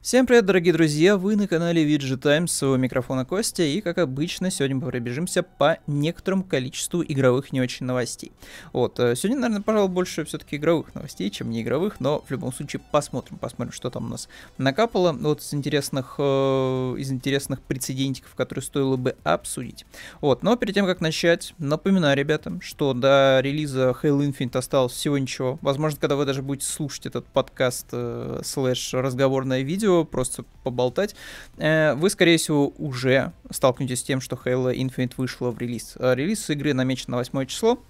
Всем привет, дорогие друзья! Вы на канале VG Times, у микрофона Костя, и, как обычно, сегодня мы пробежимся по некоторому количеству игровых не очень новостей. Вот, э, сегодня, наверное, пожалуй, больше все-таки игровых новостей, чем не игровых, но в любом случае посмотрим, посмотрим, что там у нас накапало. Вот из интересных, э, из интересных прецедентиков, которые стоило бы обсудить. Вот, но перед тем, как начать, напоминаю ребятам, что до релиза Halo Infinite осталось всего ничего. Возможно, когда вы даже будете слушать этот подкаст э, слэш разговорное видео, просто поболтать, э, вы, скорее всего, уже столкнетесь с тем, что Halo Infinite вышла в релиз. Э, релиз игры намечен на 8 число.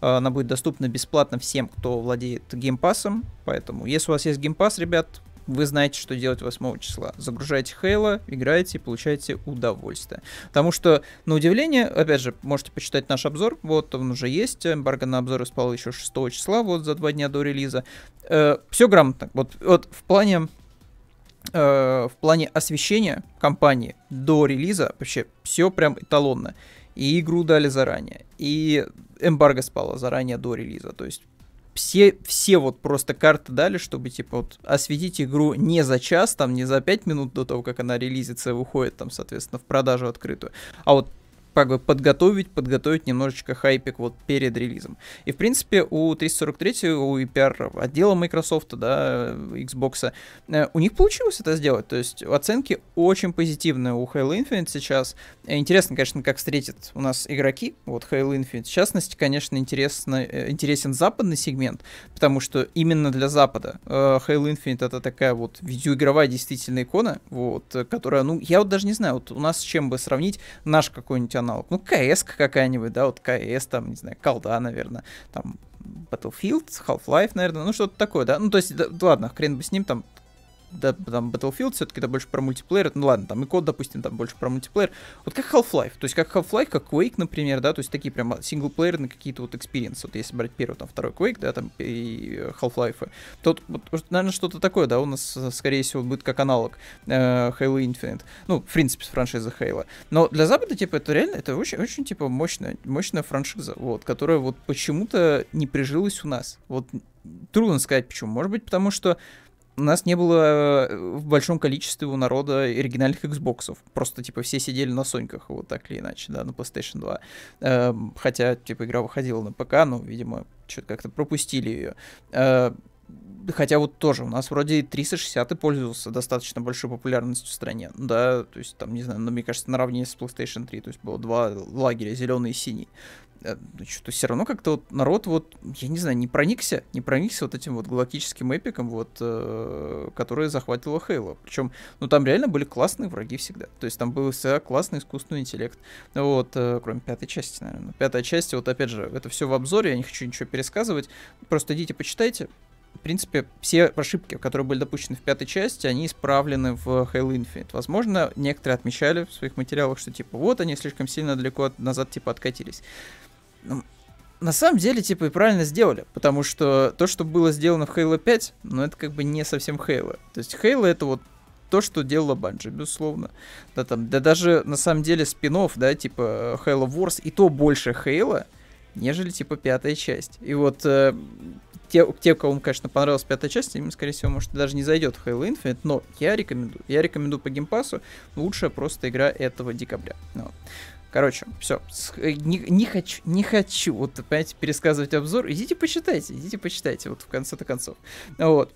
Э, она будет доступна бесплатно всем, кто владеет геймпасом. Поэтому, если у вас есть геймпас, ребят, вы знаете, что делать 8 числа. Загружайте Halo, играете и получаете удовольствие. Потому что, на удивление, опять же, можете почитать наш обзор, вот он уже есть, эмбарго на обзор спал еще 6 числа, вот за два дня до релиза. Э, все грамотно. Вот, вот в плане Э, в плане освещения компании до релиза вообще все прям эталонно. И игру дали заранее, и эмбарго спало заранее до релиза. То есть все, все вот просто карты дали, чтобы, типа, вот осветить игру не за час, там, не за пять минут до того, как она релизится и выходит, там, соответственно, в продажу открытую, а вот как бы подготовить, подготовить немножечко хайпик вот перед релизом. И, в принципе, у 343, у EPR отдела Microsoft, да, Xbox, э, у них получилось это сделать. То есть оценки очень позитивные у Halo Infinite сейчас. Интересно, конечно, как встретят у нас игроки, вот Halo Infinite. В частности, конечно, интересно, э, интересен западный сегмент, потому что именно для Запада э, Halo Infinite это такая вот видеоигровая действительно икона, вот, которая, ну, я вот даже не знаю, вот у нас с чем бы сравнить наш какой-нибудь аналог. Ну, КС какая-нибудь, да, вот КС, там, не знаю, колда, наверное, там, Battlefield, Half-Life, наверное, ну, что-то такое, да. Ну, то есть, да, ладно, хрен бы с ним, там, да, там Battlefield все-таки это больше про мультиплеер, ну ладно, там и код, допустим, там больше про мультиплеер. Вот как Half-Life, то есть как Half-Life, как Quake, например, да, то есть такие прям синглплеерные какие-то вот экспириенсы. Вот если брать первый, там второй Quake, да, там и Half-Life, то, вот, наверное, что-то такое, да, у нас, скорее всего, будет как аналог э, Halo Infinite. Ну, в принципе, с франшизы Halo. Но для Запада, типа, это реально, это очень, очень, типа, мощная, мощная франшиза, вот, которая вот почему-то не прижилась у нас. Вот трудно сказать почему. Может быть, потому что у нас не было э, в большом количестве у народа оригинальных Xbox. Просто, типа, все сидели на Соньках, вот так или иначе, да, на PlayStation 2. Эм, хотя, типа, игра выходила на ПК, но, видимо, что-то как-то пропустили ее. Э, хотя вот тоже у нас вроде 360 и пользовался достаточно большой популярностью в стране. Да, то есть там, не знаю, ну, мне кажется, наравне с PlayStation 3. То есть было два лагеря, зеленый и синий. Э, ну, что-то все равно как-то вот народ вот, я не знаю, не проникся, не проникся вот этим вот галактическим эпиком, вот, э, который захватил Хейла. Причем, ну, там реально были классные враги всегда. То есть там был всегда классный искусственный интеллект. Вот, э, кроме пятой части, наверное. Пятая часть, вот опять же, это все в обзоре, я не хочу ничего пересказывать. Просто идите, почитайте. В принципе, все ошибки, которые были допущены в пятой части, они исправлены в Halo Infinite. Возможно, некоторые отмечали в своих материалах, что типа вот они слишком сильно далеко от, назад типа откатились. Ну, на самом деле, типа, и правильно сделали, потому что то, что было сделано в Halo 5, ну, это как бы не совсем Halo. То есть Halo это вот то, что делала Банджи, безусловно. Да, там, да даже на самом деле спин да, типа Halo Wars, и то больше Halo, нежели, типа, пятая часть. И вот э, те, те, кому, конечно, понравилась пятая часть, им, скорее всего, может, даже не зайдет в Halo Infinite, но я рекомендую. Я рекомендую по геймпасу, лучшая просто игра этого декабря. Ну. Короче, все. Э, не, не хочу, не хочу, вот, понимаете, пересказывать обзор. Идите почитайте, идите почитайте, вот в конце-то концов. Вот.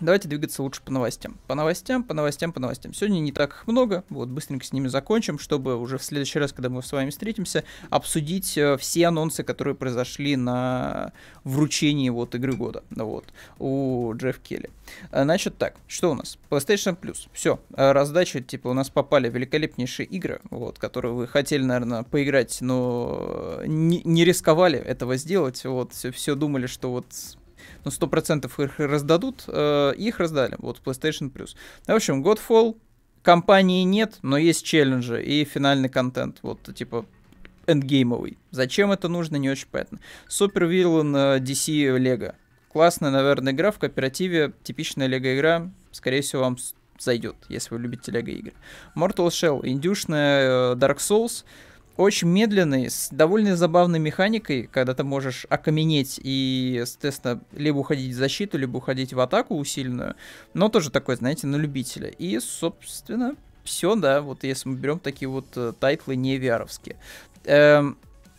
Давайте двигаться лучше по новостям. По новостям, по новостям, по новостям. Сегодня не так много, вот быстренько с ними закончим, чтобы уже в следующий раз, когда мы с вами встретимся, обсудить э, все анонсы, которые произошли на вручении вот игры года, вот, у Джефф Келли. Э, значит так, что у нас? PlayStation Plus, все, э, раздача, типа у нас попали великолепнейшие игры, вот, которые вы хотели, наверное, поиграть, но не, не рисковали этого сделать, вот, все, все думали, что вот ну, 100% их раздадут, э, их раздали, вот, PlayStation Plus. В общем, Godfall, компании нет, но есть челленджи и финальный контент, вот, типа, эндгеймовый. Зачем это нужно, не очень понятно. Супер Villain DC Lego. Классная, наверное, игра в кооперативе, типичная Лего игра, скорее всего, вам зайдет, если вы любите Лего игры. Mortal Shell, индюшная э, Dark Souls, очень медленный, с довольно забавной механикой, когда ты можешь окаменеть и, соответственно, либо уходить в защиту, либо уходить в атаку усиленную, но тоже такой, знаете, на любителя. И, собственно, все, да, вот если мы берем такие вот э, тайтлы не VR Эм,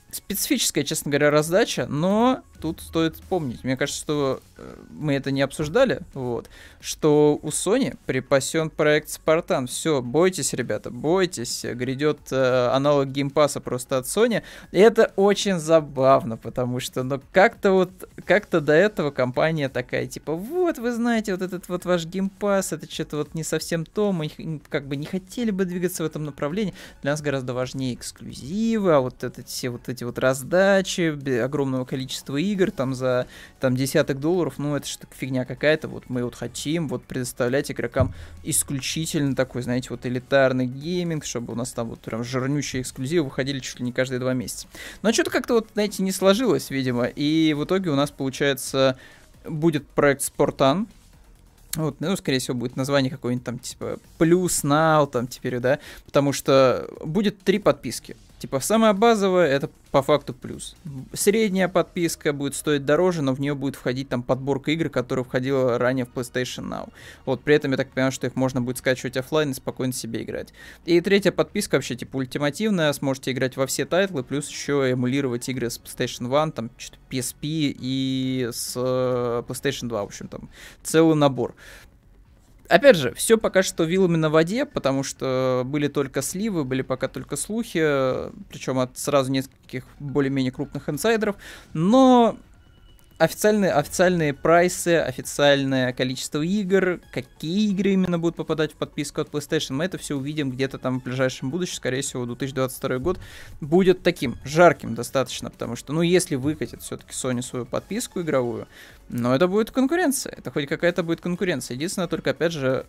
специфическая, честно говоря, раздача, но тут стоит помнить, мне кажется, что э, мы это не обсуждали, вот, что у Sony припасен проект Spartan. Все, бойтесь, ребята, бойтесь, грядет э, аналог геймпаса просто от Sony. И это очень забавно, потому что, ну, как-то вот, как-то до этого компания такая, типа, вот, вы знаете, вот этот вот ваш Game Pass, это что-то вот не совсем то, мы как бы не хотели бы двигаться в этом направлении. Для нас гораздо важнее эксклюзивы, а вот это, все вот эти вот раздачи, огромного количества игр там за там десяток долларов, ну это что фигня какая-то, вот мы вот хотим вот предоставлять игрокам исключительно такой, знаете, вот элитарный гейминг, чтобы у нас там вот прям жирнющие эксклюзивы выходили чуть ли не каждые два месяца. Но что-то как-то вот, знаете, не сложилось, видимо, и в итоге у нас получается будет проект Спортан, вот, ну, скорее всего, будет название какое-нибудь там, типа, плюс Now, там, теперь, да, потому что будет три подписки. Типа, самая базовая это по факту плюс. Средняя подписка будет стоить дороже, но в нее будет входить там подборка игр, которая входила ранее в PlayStation Now. Вот, при этом я так понимаю, что их можно будет скачивать офлайн и спокойно себе играть. И третья подписка вообще типа ультимативная, сможете играть во все тайтлы, плюс еще эмулировать игры с PlayStation 1, там PSP и с э, PlayStation 2, в общем, там целый набор. Опять же, все пока что вилами на воде, потому что были только сливы, были пока только слухи, причем от сразу нескольких более-менее крупных инсайдеров. Но официальные, официальные прайсы, официальное количество игр, какие игры именно будут попадать в подписку от PlayStation, мы это все увидим где-то там в ближайшем будущем, скорее всего, 2022 год будет таким жарким достаточно, потому что, ну, если выкатит все-таки Sony свою подписку игровую, но это будет конкуренция, это хоть какая-то будет конкуренция. Единственное, только, опять же,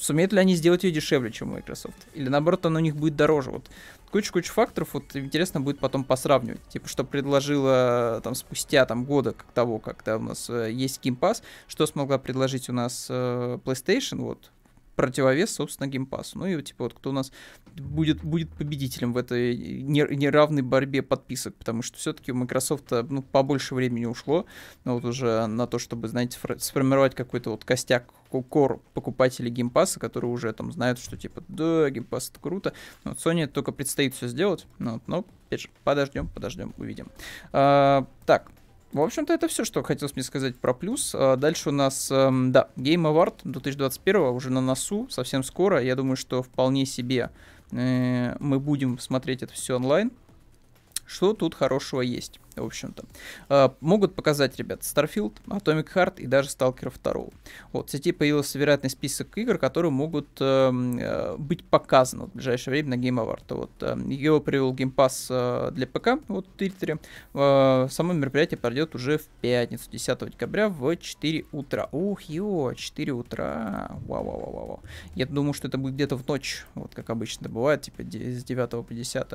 сумеют ли они сделать ее дешевле, чем Microsoft? Или наоборот, она у них будет дороже? Вот куча-куча факторов, вот интересно будет потом посравнивать. Типа, что предложила там спустя там года как того, когда у нас э, есть Game Pass, что смогла предложить у нас э, PlayStation, вот, противовес, собственно, геймпасу. Ну и типа вот кто у нас будет, будет победителем в этой неравной борьбе подписок, потому что все-таки у Microsoft ну, побольше времени ушло ну, вот уже на то, чтобы, знаете, сформировать какой-то вот костяк core покупателей геймпаса, которые уже там знают, что типа, да, геймпас это круто. Но вот Sony только предстоит все сделать. Ну, но, опять же, подождем, подождем, увидим. А, так, в общем-то, это все, что хотелось мне сказать про плюс. А дальше у нас, эм, да, Game Award 2021 уже на носу, совсем скоро. Я думаю, что вполне себе э, мы будем смотреть это все онлайн. Что тут хорошего есть? В общем-то. Uh, могут показать, ребят, Starfield, Atomic Heart и даже Stalker 2. Вот, в сети появился вероятный список игр, которые могут uh, uh, быть показаны в ближайшее время на Game Award. Вот, uh, его привел Game Pass uh, для ПК вот, в Твиттере. Uh, само мероприятие пройдет уже в пятницу, 10 декабря в 4 утра. Ух, ё, 4 утра. Вау-вау-вау-вау. Я думаю, что это будет где-то в ночь, вот как обычно бывает, типа с 9 по 10.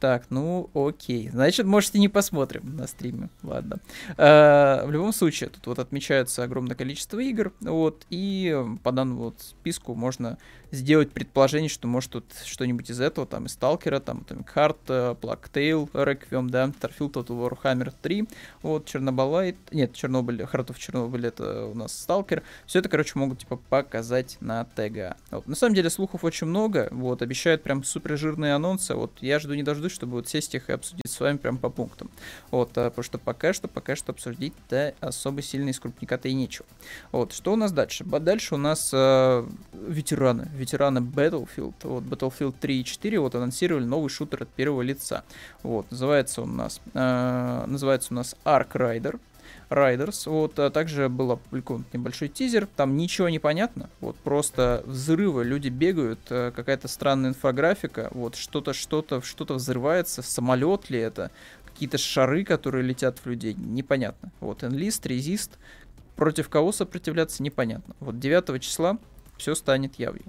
Так, ну окей. Значит, можете не посмотреть посмотрим на стриме. Ладно. А, в любом случае, тут вот отмечается огромное количество игр. Вот, и по данному вот списку можно сделать предположение, что может тут что-нибудь из этого, там, из Сталкера, там, Atomic э, Plague Tale, Requiem, да, Starfield, Total Warhammer 3, вот, Чернобылайт, нет, Чернобыль, of Чернобыль, это у нас Сталкер, все это, короче, могут, типа, показать на ТГ. Вот. На самом деле, слухов очень много, вот, обещают прям супер жирные анонсы, вот, я жду не дождусь, чтобы вот сесть их и обсудить с вами прям по пунктам, вот, а, потому что пока что, пока что обсудить-то особо сильно из крупника-то и нечего. Вот, что у нас дальше? Дальше у нас э, ветераны, ветераны Battlefield, вот Battlefield 3 и 4 вот анонсировали новый шутер от первого лица. Вот, называется он у нас, э, называется у нас Ark Rider. Riders. Вот, а также был опубликован небольшой тизер. Там ничего не понятно. Вот, просто взрывы, люди бегают, э, какая-то странная инфографика. Вот, что-то, что-то, что-то взрывается. Самолет ли это? Какие-то шары, которые летят в людей. Непонятно. Вот, Enlist, Resist. Против кого сопротивляться, непонятно. Вот 9 числа все станет явью.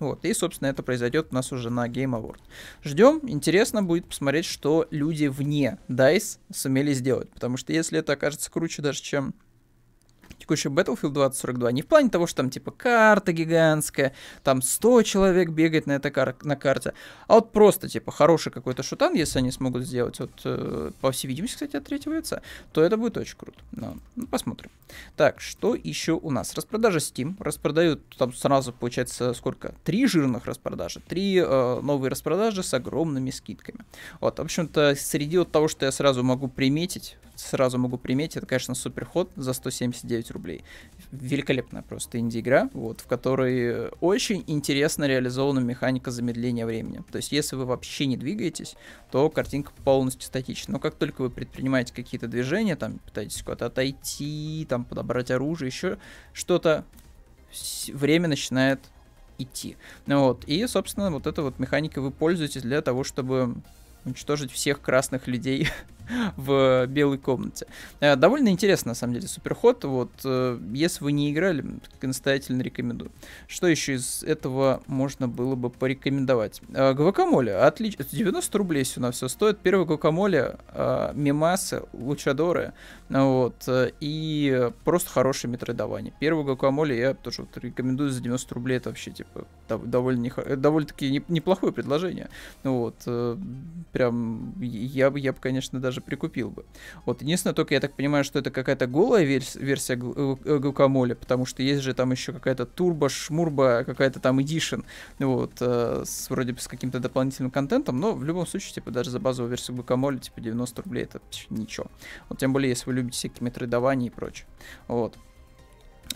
Вот, и, собственно, это произойдет у нас уже на Game Award. Ждем, интересно будет посмотреть, что люди вне DICE сумели сделать, потому что если это окажется круче даже, чем фишку еще Battlefield 2042. Не в плане того, что там типа карта гигантская, там 100 человек бегает на этой кар- на карте, а вот просто типа хороший какой-то шутан, если они смогут сделать, вот э, по всей видимости, кстати, от третьего лица, то это будет очень круто. Но, ну, посмотрим. Так, что еще у нас? Распродажа Steam. Распродают там сразу, получается, сколько? Три жирных распродажи. Три э, новые распродажи с огромными скидками. Вот, в общем-то, среди вот того, что я сразу могу приметить, сразу могу приметить, это, конечно, Суперход за 179 рублей. Великолепная просто инди-игра, вот, в которой очень интересно реализована механика замедления времени. То есть, если вы вообще не двигаетесь, то картинка полностью статична. Но как только вы предпринимаете какие-то движения, там, пытаетесь куда-то отойти, там, подобрать оружие, еще что-то, время начинает идти. Вот. И, собственно, вот эта вот механика вы пользуетесь для того, чтобы уничтожить всех красных людей в белой комнате. Э, довольно интересно, на самом деле, суперход. Вот, э, если вы не играли, настоятельно рекомендую. Что еще из этого можно было бы порекомендовать? Э, гвакамоле. Отлично. 90 рублей на все стоит. Первый гвакамоле, мемасы, лучадоры. Вот, и просто хорошее метродавание. Первый гвакамоле я тоже вот рекомендую за 90 рублей. Это вообще, типа, довольно, довольно-таки неплохое предложение. Вот, прям, я бы, я бы, конечно, даже прикупил бы. Вот, единственное, только я так понимаю, что это какая-то голая верс- версия Гукамоля, потому что есть же там еще какая-то турбо, шмурба, какая-то там эдишн, вот, э, с, вроде бы с каким-то дополнительным контентом, но в любом случае, типа, даже за базовую версию Гукамоля, типа, 90 рублей, это ничего. Вот, тем более, если вы любите всякие метроидования и прочее. Вот.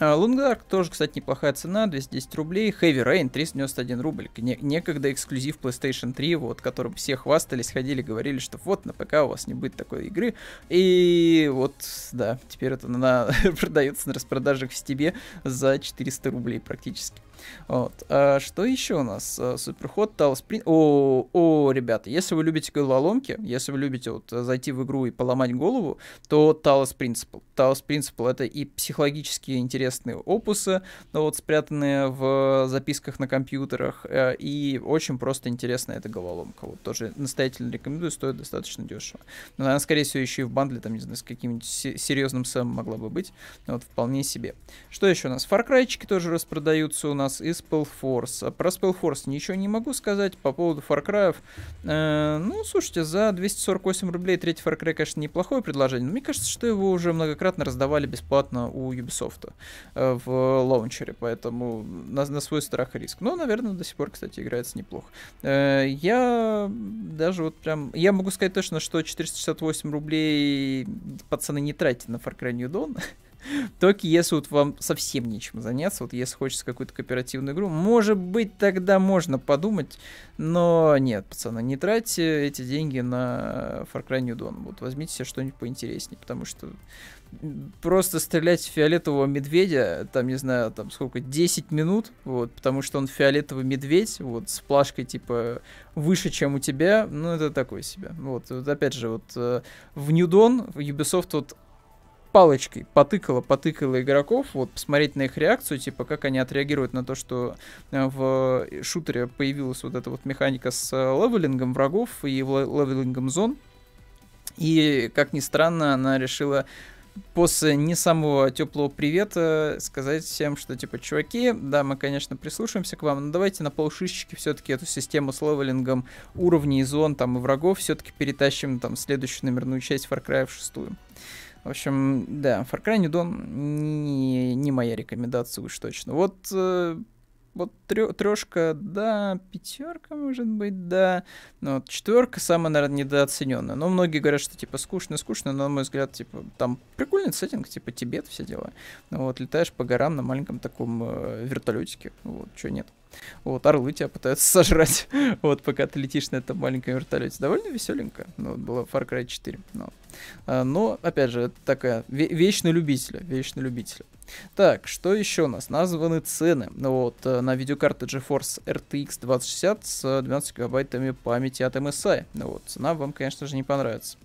Лунгарк тоже, кстати, неплохая цена, 210 рублей. Heavy Rain 391 рубль. Не- некогда эксклюзив PlayStation 3, вот, которым все хвастались, ходили, говорили, что вот на ПК у вас не будет такой игры. И вот, да, теперь это она продается на распродажах в Стебе за 400 рублей практически. Вот. А что еще у нас? А, суперход, Талос Прин... О, о, ребята, если вы любите головоломки, если вы любите вот зайти в игру и поломать голову, то Талос Принципл. Талос Принципл это и психологически интересные опусы, ну, вот спрятанные в записках на компьютерах, э, и очень просто интересная эта головоломка. Вот тоже настоятельно рекомендую, стоит достаточно дешево. Но она, скорее всего, еще и в бандле, там, не знаю, с каким-нибудь серьезным сэмом могла бы быть. Вот, вполне себе. Что еще у нас? Far тоже распродаются у нас нас и Spellforce. А про Spellforce ничего не могу сказать по поводу Far Cry. Э, ну, слушайте, за 248 рублей третий Far Cry, конечно, неплохое предложение, но мне кажется, что его уже многократно раздавали бесплатно у Ubisoft э, в лаунчере, поэтому на, на свой страх и риск. Но, наверное, до сих пор, кстати, играется неплохо. Э, я даже вот прям... Я могу сказать точно, что 468 рублей пацаны не тратят на Far Cry New Dawn. Только если вот вам совсем нечем заняться, вот если хочется какую-то кооперативную игру, может быть, тогда можно подумать, но нет, пацаны, не тратьте эти деньги на Far Cry New Dawn. Вот возьмите себе что-нибудь поинтереснее, потому что просто стрелять в фиолетового медведя, там, не знаю, там сколько, 10 минут, вот, потому что он фиолетовый медведь, вот, с плашкой, типа, выше, чем у тебя, ну, это такое себе. Вот, вот опять же, вот, э, в New Dawn Ubisoft вот палочкой потыкала, потыкала игроков, вот, посмотреть на их реакцию, типа, как они отреагируют на то, что э, в шутере появилась вот эта вот механика с э, левелингом врагов и левелингом зон. И, как ни странно, она решила после не самого теплого привета сказать всем, что типа, чуваки, да, мы, конечно, прислушаемся к вам, но давайте на полшишечки все-таки эту систему с левелингом уровней, зон там и врагов все-таки перетащим там следующую номерную часть Far Cry в шестую. В общем, да, Far Cry New Dawn не, не моя рекомендация уж точно. Вот, э, вот трешка, да, пятерка, может быть, да. Но вот четверка самая, наверное, недооцененная. Но многие говорят, что типа скучно, скучно, но, на мой взгляд, типа, там прикольный сеттинг, типа Тибет, все дела. Вот, летаешь по горам на маленьком таком э, вертолетике. Вот, что нет. Вот, орлы тебя пытаются сожрать, вот, пока ты летишь на этом маленьком вертолете. Довольно веселенько. Ну, вот, было Far Cry 4. Но, а, но опять же, такая любителя, вещь на любителя. Так, что еще у нас? Названы цены. Вот, э, на видеокарты GeForce RTX 2060 с 12 гигабайтами памяти от MSI. Ну вот, цена вам, конечно же, не понравится.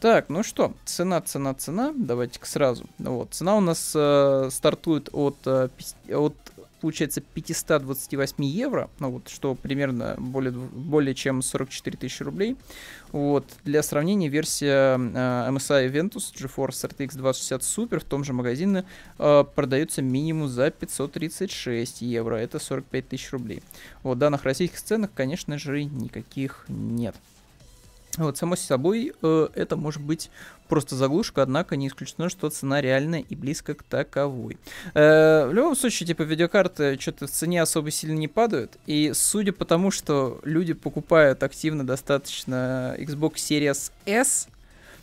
Так, ну что, цена, цена, цена. Давайте-ка сразу. Ну вот, цена у нас э, стартует от, э, от получается 528 евро, ну вот, что примерно более, более чем 44 тысячи рублей. Вот. Для сравнения, версия э, MSI Ventus GeForce RTX 2060 Super в том же магазине э, продается минимум за 536 евро, это 45 тысяч рублей. Вот, данных российских ценах, конечно же, никаких нет. Вот, само собой, э, это может быть просто заглушка, однако не исключено, что цена реальная и близко к таковой. Э, в любом случае, типа, видеокарты что-то в цене особо сильно не падают, и судя по тому, что люди покупают активно достаточно Xbox Series S,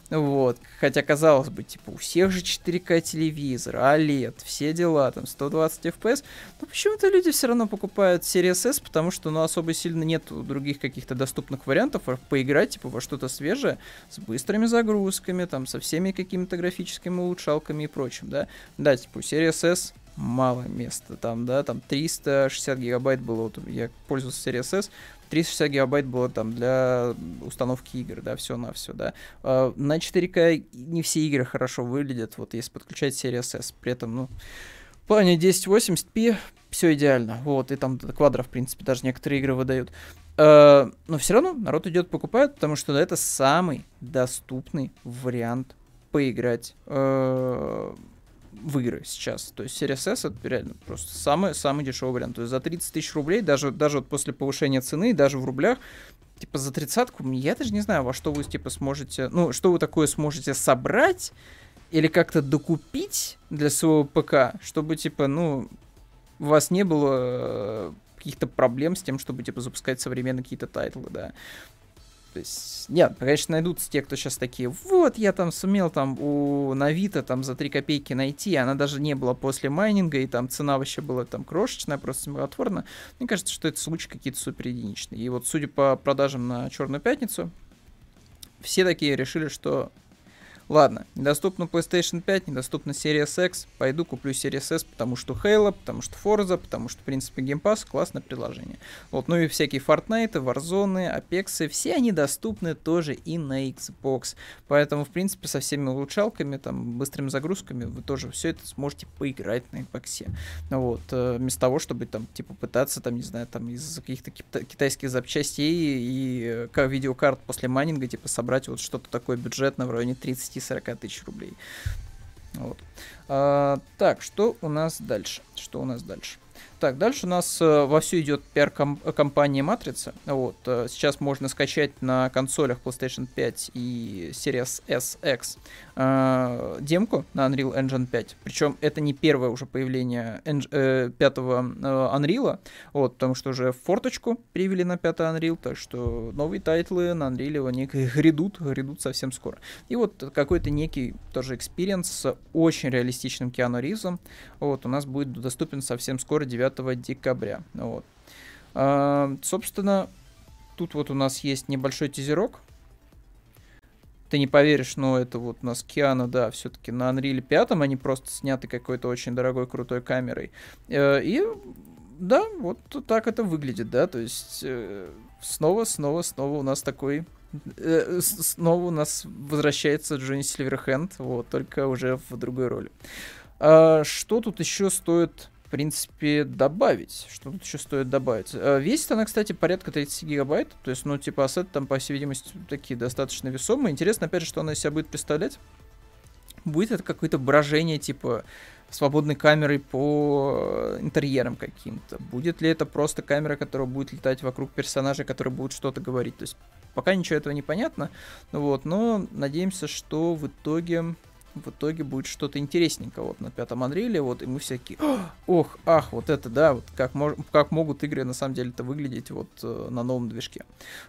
вот. Хотя, казалось бы, типа, у всех же 4К телевизор, OLED, все дела, там, 120 FPS. Но почему-то люди все равно покупают Series S, потому что, ну, особо сильно нет других каких-то доступных вариантов поиграть, типа, во что-то свежее, с быстрыми загрузками, там, со всеми какими-то графическими улучшалками и прочим, да. Да, типа, у Series S мало места там, да, там 360 гигабайт было, вот я пользовался Series S, 360 гигабайт было там для установки игр, да, все на все, да. А, на 4К не все игры хорошо выглядят, вот если подключать Series S, при этом, ну, в плане 1080p все идеально, вот, и там квадро, в принципе, даже некоторые игры выдают. А, но все равно народ идет покупает, потому что это самый доступный вариант поиграть а, в игры сейчас. То есть Series S это реально просто самый, самый дешевый вариант. То есть за 30 тысяч рублей, даже, даже вот после повышения цены, даже в рублях, типа за тридцатку, я даже не знаю, во что вы типа сможете, ну, что вы такое сможете собрать или как-то докупить для своего ПК, чтобы типа, ну, у вас не было э, каких-то проблем с тем, чтобы, типа, запускать современные какие-то тайтлы, да. То есть, нет, конечно, найдутся те, кто сейчас такие, вот, я там сумел там на Авито там за 3 копейки найти, она даже не была после майнинга, и там цена вообще была там крошечная, просто смехотворно. Мне кажется, что это случаи какие-то супер единичные. И вот, судя по продажам на Черную Пятницу, все такие решили, что Ладно, недоступна PlayStation 5, недоступна Series X. Пойду куплю Series S, потому что Halo, потому что Forza, потому что, в принципе, Game Pass классное приложение. Вот, ну и всякие Fortnite, Warzone, Apex, все они доступны тоже и на Xbox. Поэтому, в принципе, со всеми улучшалками, там, быстрыми загрузками вы тоже все это сможете поиграть на Xbox. Вот, э, вместо того, чтобы там, типа, пытаться, там, не знаю, там, из каких-то китайских запчастей и э, как видеокарт после майнинга, типа, собрать вот что-то такое бюджетное в районе 30 30-40 тысяч рублей. Вот. А, так, что у нас дальше? Что у нас дальше? Так, дальше у нас э, вовсю идет пиар-компания Матрица. Вот, э, сейчас можно скачать на консолях PlayStation 5 и Series S, X э, демку на Unreal Engine 5. Причем это не первое уже появление eng, э, пятого э, Unreal, вот, потому что уже форточку перевели на пятый Unreal, так что новые тайтлы на Unreal они грядут, грядут совсем скоро. И вот какой-то некий тоже experience с очень реалистичным Киану Ривзом, вот, у нас будет доступен совсем скоро, 9 9 декабря. Вот. А, собственно, тут вот у нас есть небольшой тизерок. Ты не поверишь, но это вот у нас Киана, да, все-таки на Unreal 5, они просто сняты какой-то очень дорогой, крутой камерой. Э, и да, вот так это выглядит, да, то есть э, снова, снова, снова у нас такой э, снова у нас возвращается Джонни Сильверхенд, вот, только уже в другой роли. А, что тут еще стоит в принципе, добавить. Что тут еще стоит добавить? Э, весит она, кстати, порядка 30 гигабайт. То есть, ну, типа, ассеты там, по всей видимости, такие достаточно весомые. Интересно, опять же, что она из себя будет представлять. Будет это какое-то брожение, типа, свободной камерой по интерьерам каким-то? Будет ли это просто камера, которая будет летать вокруг персонажа, который будет что-то говорить? То есть пока ничего этого не понятно, вот, но надеемся, что в итоге в итоге будет что-то интересненькое вот на пятом Unreal, вот, и мы всякие, ох, ах, вот это, да, вот как, мож, как могут игры на самом деле-то выглядеть вот э, на новом движке.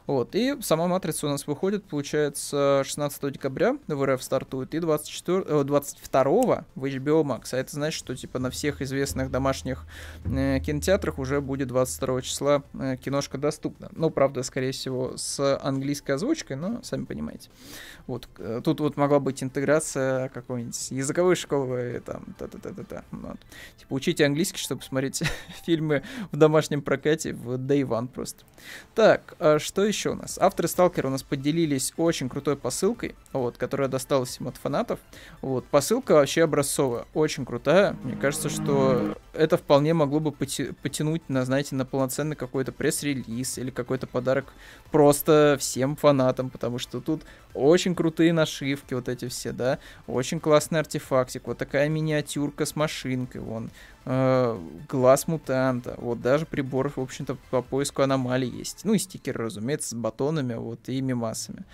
Вот, и сама матрица у нас выходит, получается, 16 декабря в РФ стартует, и 24, 22 в HBO Max, а это значит, что, типа, на всех известных домашних э, кинотеатрах уже будет 22 числа э, киношка доступна. Ну, правда, скорее всего, с английской озвучкой, но сами понимаете. Вот, э, тут вот могла быть интеграция какой-нибудь языковой школы, там, та-та-та-та-та. Вот. Типа, учите английский, чтобы смотреть фильмы в домашнем прокате в Day One просто. Так, а что еще у нас? Авторы Сталкера у нас поделились очень крутой посылкой, вот, которая досталась им от фанатов. Вот, посылка вообще образцовая, очень крутая. Мне кажется, что это вполне могло бы потянуть на, знаете, на полноценный какой-то пресс-релиз или какой-то подарок просто всем фанатам, потому что тут очень крутые нашивки вот эти все, да, очень классный артефактик, вот такая миниатюрка с машинкой, вон, э, глаз мутанта, вот даже прибор, в общем-то, по поиску аномалий есть, ну и стикеры, разумеется, с батонами, вот, и мимасами.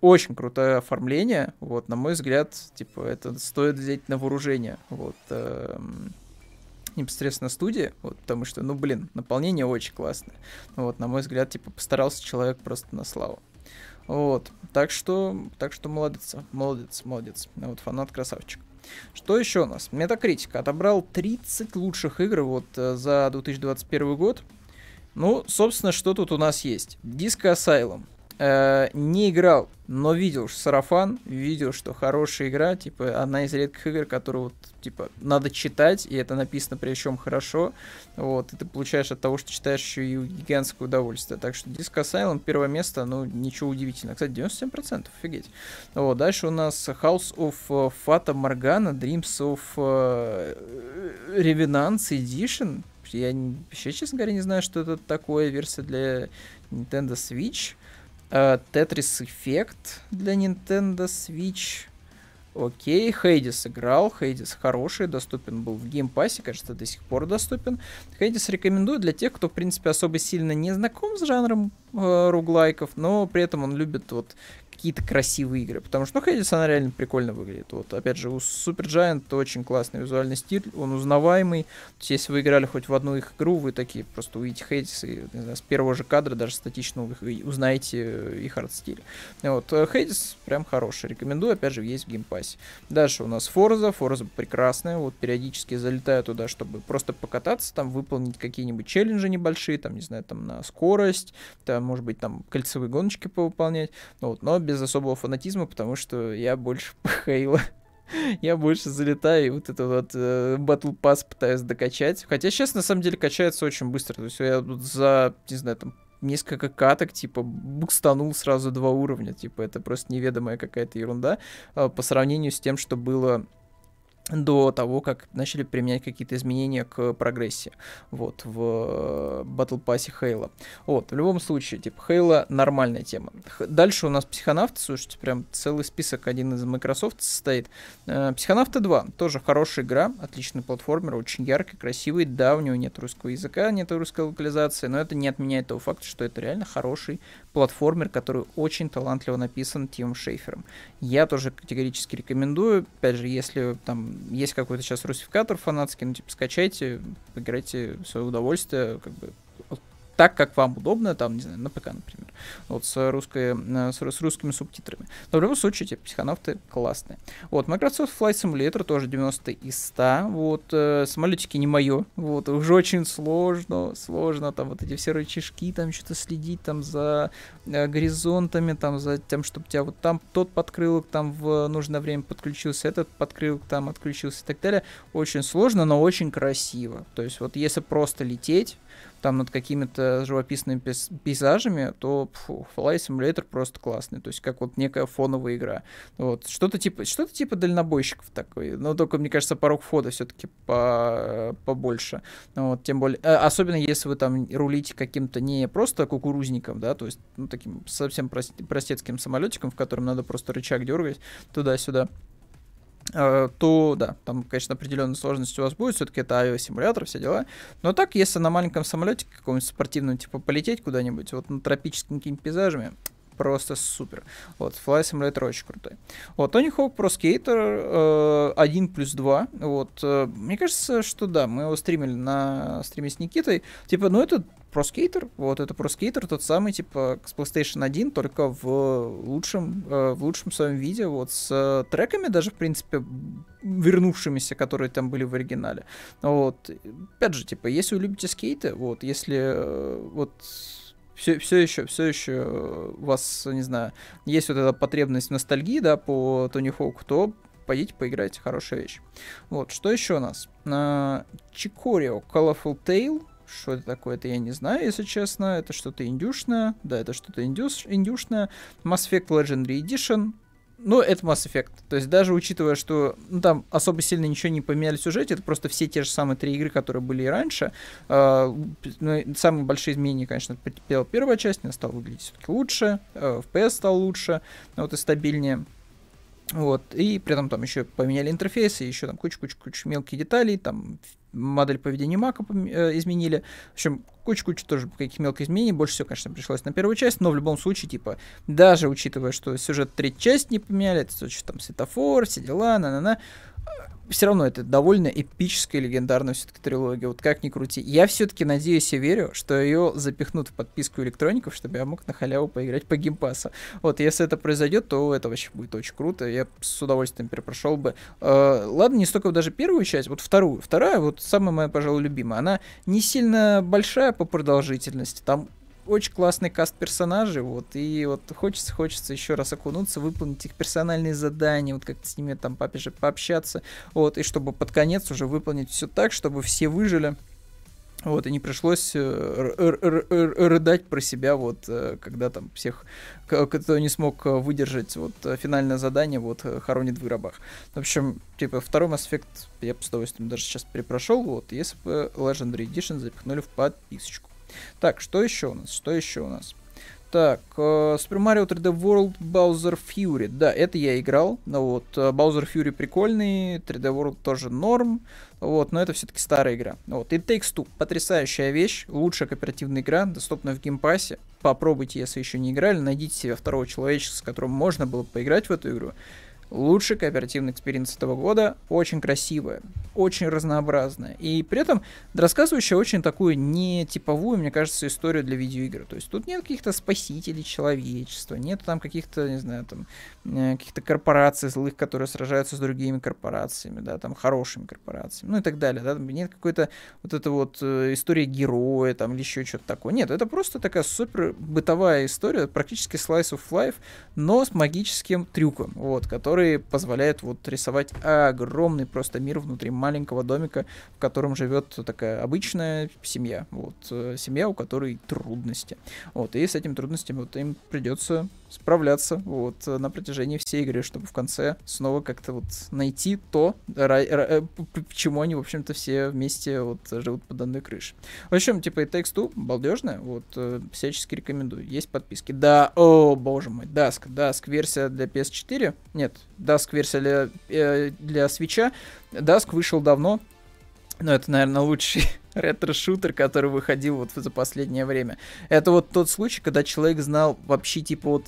Очень крутое оформление, вот, на мой взгляд, типа, это стоит взять на вооружение, вот, э, непосредственно студии, вот, потому что, ну, блин, наполнение очень классное. Вот, на мой взгляд, типа, постарался человек просто на славу. Вот, так что, так что молодец, молодец, молодец. Вот, фанат красавчик. Что еще у нас? Метакритик отобрал 30 лучших игр вот э, за 2021 год. Ну, собственно, что тут у нас есть? Disco Asylum э, не играл, но видел что сарафан, видел, что хорошая игра, типа, одна из редких игр, которую, вот, типа, надо читать, и это написано причем хорошо, вот, и ты получаешь от того, что читаешь еще и гигантское удовольствие. Так что Disco Asylum, первое место, ну, ничего удивительного. Кстати, 97%, офигеть. Вот, дальше у нас House of Fata Morgana, Dreams of uh, Revenants Edition, я вообще, честно говоря, не знаю, что это такое, версия для Nintendo Switch. Tetris Effect для Nintendo Switch. Окей, Hades играл, Hades хороший, доступен был в геймпассе, кажется, до сих пор доступен. Hades рекомендую для тех, кто, в принципе, особо сильно не знаком с жанром э, roguelike ов, но при этом он любит вот какие-то красивые игры. Потому что, ну, Hades, она реально прикольно выглядит. Вот, опять же, у Supergiant очень классный визуальный стиль, он узнаваемый. То есть, если вы играли хоть в одну их игру, вы такие просто увидите Hades, и, не знаю, с первого же кадра даже статично узнаете их арт-стиль. Вот, Hades прям хороший, рекомендую, опять же, есть в геймпассе. Дальше у нас Forza, Forza прекрасная, вот, периодически залетаю туда, чтобы просто покататься, там, выполнить какие-нибудь челленджи небольшие, там, не знаю, там, на скорость, там, может быть, там, кольцевые гоночки повыполнять, вот, но без особого фанатизма, потому что я больше Хейло. я больше залетаю и вот это вот э, Battle Pass пытаюсь докачать. Хотя сейчас на самом деле качается очень быстро. То есть я тут за, не знаю, там несколько каток, типа, букстанул сразу два уровня. Типа, это просто неведомая какая-то ерунда э, по сравнению с тем, что было до того, как начали применять какие-то изменения к прогрессии, вот, в э, Battle Pass Хейла. Вот, в любом случае, типа, Хейла нормальная тема. Дальше у нас Психонавты, слушайте, прям целый список один из Microsoft состоит. Э, Психонавты 2, тоже хорошая игра, отличный платформер, очень яркий, красивый, да, у него нет русского языка, нет русской локализации, но это не отменяет того факта, что это реально хороший платформер, который очень талантливо написан Тимом Шейфером. Я тоже категорически рекомендую, опять же, если там есть какой-то сейчас русификатор фанатский, ну, типа, скачайте, играйте в свое удовольствие, как бы, так, как вам удобно, там, не знаю, на ПК, например, вот с, русской, э, с, с русскими субтитрами. Но в любом случае, типа, психонавты классные. Вот, Microsoft Flight Simulator тоже 90 из 100, вот, э, самолетики не мое, вот, уже очень сложно, сложно, там, вот эти все рычажки, там, что-то следить, там, за э, горизонтами, там, за тем, чтобы тебя вот там тот подкрылок там в нужное время подключился, этот подкрылок там отключился и так далее. Очень сложно, но очень красиво. То есть, вот, если просто лететь, там над какими-то живописными пейзажами, то фу, Flight Simulator просто классный, то есть как вот некая фоновая игра. Вот, что-то типа, что-то типа дальнобойщиков такой, но только, мне кажется, порог входа все-таки по, побольше. Вот, тем более, э, особенно если вы там рулите каким-то не просто кукурузником, да, то есть, ну, таким совсем простецким самолетиком, в котором надо просто рычаг дергать туда-сюда. Э, то да, там, конечно, определенная сложность у вас будет, все-таки это авиасимулятор, все дела. Но так, если на маленьком самолете каком-нибудь спортивном, типа, полететь куда-нибудь, вот на тропическими какими-то пейзажами, просто супер. Вот, Fly Simulator очень крутой. Вот, Tony Hawk Pro Skater э, 1 плюс 2. Вот, э, мне кажется, что да, мы его стримили на стриме с Никитой. Типа, ну это Pro Skater, вот это Pro Skater, тот самый, типа, с PlayStation 1, только в лучшем, э, в лучшем своем виде, вот с э, треками даже, в принципе, вернувшимися, которые там были в оригинале. Вот, опять же, типа, если вы любите скейты, вот, если э, вот все, все еще, все еще у вас, не знаю, есть вот эта потребность ностальгии, да, по Тони Хоуку, то пойдите поиграйте, хорошая вещь. Вот, что еще у нас? Чикорио Colorful Tale, что это такое, это я не знаю, если честно. Это что-то индюшное. Да, это что-то индюш, индюшное. Mass Effect Legendary Edition. Ну, это Mass Effect. То есть даже учитывая, что ну, там особо сильно ничего не поменяли в сюжете, это просто все те же самые три игры, которые были и раньше. Э, ну, самые большие изменения, конечно, потерпела первая часть, она стала выглядеть все-таки лучше, э, FPS стал лучше, вот и стабильнее. Вот, и при этом там еще поменяли интерфейсы, еще там кучу-кучу-кучу мелких деталей, там модель поведения Мака э, изменили. В общем, кучу-кучу тоже каких мелких изменений. Больше всего, конечно, пришлось на первую часть, но в любом случае, типа, даже учитывая, что сюжет третьей части не поменяли, это там светофор, все дела, на-на-на, все равно это довольно эпическая, легендарная все-таки трилогия. Вот как ни крути. Я все-таки надеюсь и верю, что ее запихнут в подписку электроников, чтобы я мог на халяву поиграть по геймпасу. Вот, если это произойдет, то это вообще будет очень круто. Я с удовольствием перепрошел бы. Э, ладно, не столько даже первую часть, вот вторую. Вторая, вот самая моя, пожалуй, любимая. Она не сильно большая по продолжительности. Там очень классный каст персонажей, вот, и вот хочется, хочется еще раз окунуться, выполнить их персональные задания, вот как-то с ними там попиже пообщаться, вот, и чтобы под конец уже выполнить все так, чтобы все выжили, вот, и не пришлось э, рыдать про себя, вот, э, когда там всех, кто не смог выдержать, вот, финальное задание, вот, хоронит в гробах. В общем, типа, второй Mass Effect я бы с удовольствием даже сейчас перепрошел, вот, если бы Legendary Edition запихнули в подписочку. Так, что еще у нас? Что еще у нас? Так, э, Super Mario 3D World Bowser Fury. Да, это я играл. Ну вот, э, Bowser Fury прикольный, 3D World тоже норм. Вот, но это все-таки старая игра. Вот, и Takes Two. Потрясающая вещь. Лучшая кооперативная игра, доступна в геймпассе. Попробуйте, если еще не играли, найдите себе второго человечка, с которым можно было поиграть в эту игру. Лучший кооперативный experience этого года, очень красивая, очень разнообразная. И при этом рассказывающая очень такую не типовую, мне кажется, историю для видеоигр. То есть тут нет каких-то спасителей человечества, нет там каких-то, не знаю, там э, каких-то корпораций злых, которые сражаются с другими корпорациями, да, там хорошими корпорациями, ну и так далее, да, нет какой-то вот это вот э, история героя там или еще что-то такое. Нет, это просто такая супер бытовая история, практически slice of life, но с магическим трюком, вот, который которые позволяют вот рисовать огромный просто мир внутри маленького домика, в котором живет такая обычная семья. Вот, э, семья, у которой трудности. Вот, и с этими трудностями вот им придется справляться вот на протяжении всей игры, чтобы в конце снова как-то вот найти то, э, почему они, в общем-то, все вместе вот живут под одной крышей. В общем, типа и Takes Two балдежная, вот э, всячески рекомендую. Есть подписки. Да, о, боже мой, Dask, Dask версия для PS4, нет, Dask версия для, э, для Switch, Dask вышел давно, но это, наверное, лучший ретро-шутер, который выходил вот за последнее время. Это вот тот случай, когда человек знал вообще, типа, вот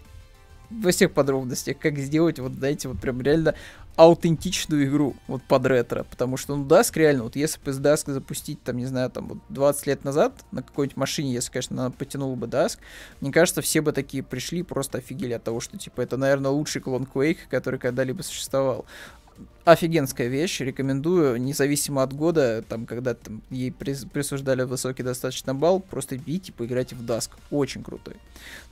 во всех подробностях, как сделать, вот, знаете, вот прям реально аутентичную игру вот под ретро, потому что, ну, Dask реально, вот если бы Dask запустить, там, не знаю, там, вот 20 лет назад на какой-нибудь машине, если, конечно, она потянула бы Dask, мне кажется, все бы такие пришли просто офигели от того, что, типа, это, наверное, лучший клон Quake, который когда-либо существовал офигенская вещь, рекомендую, независимо от года, там, когда там ей присуждали высокий достаточно балл, просто идите поиграйте в Dask, очень крутой.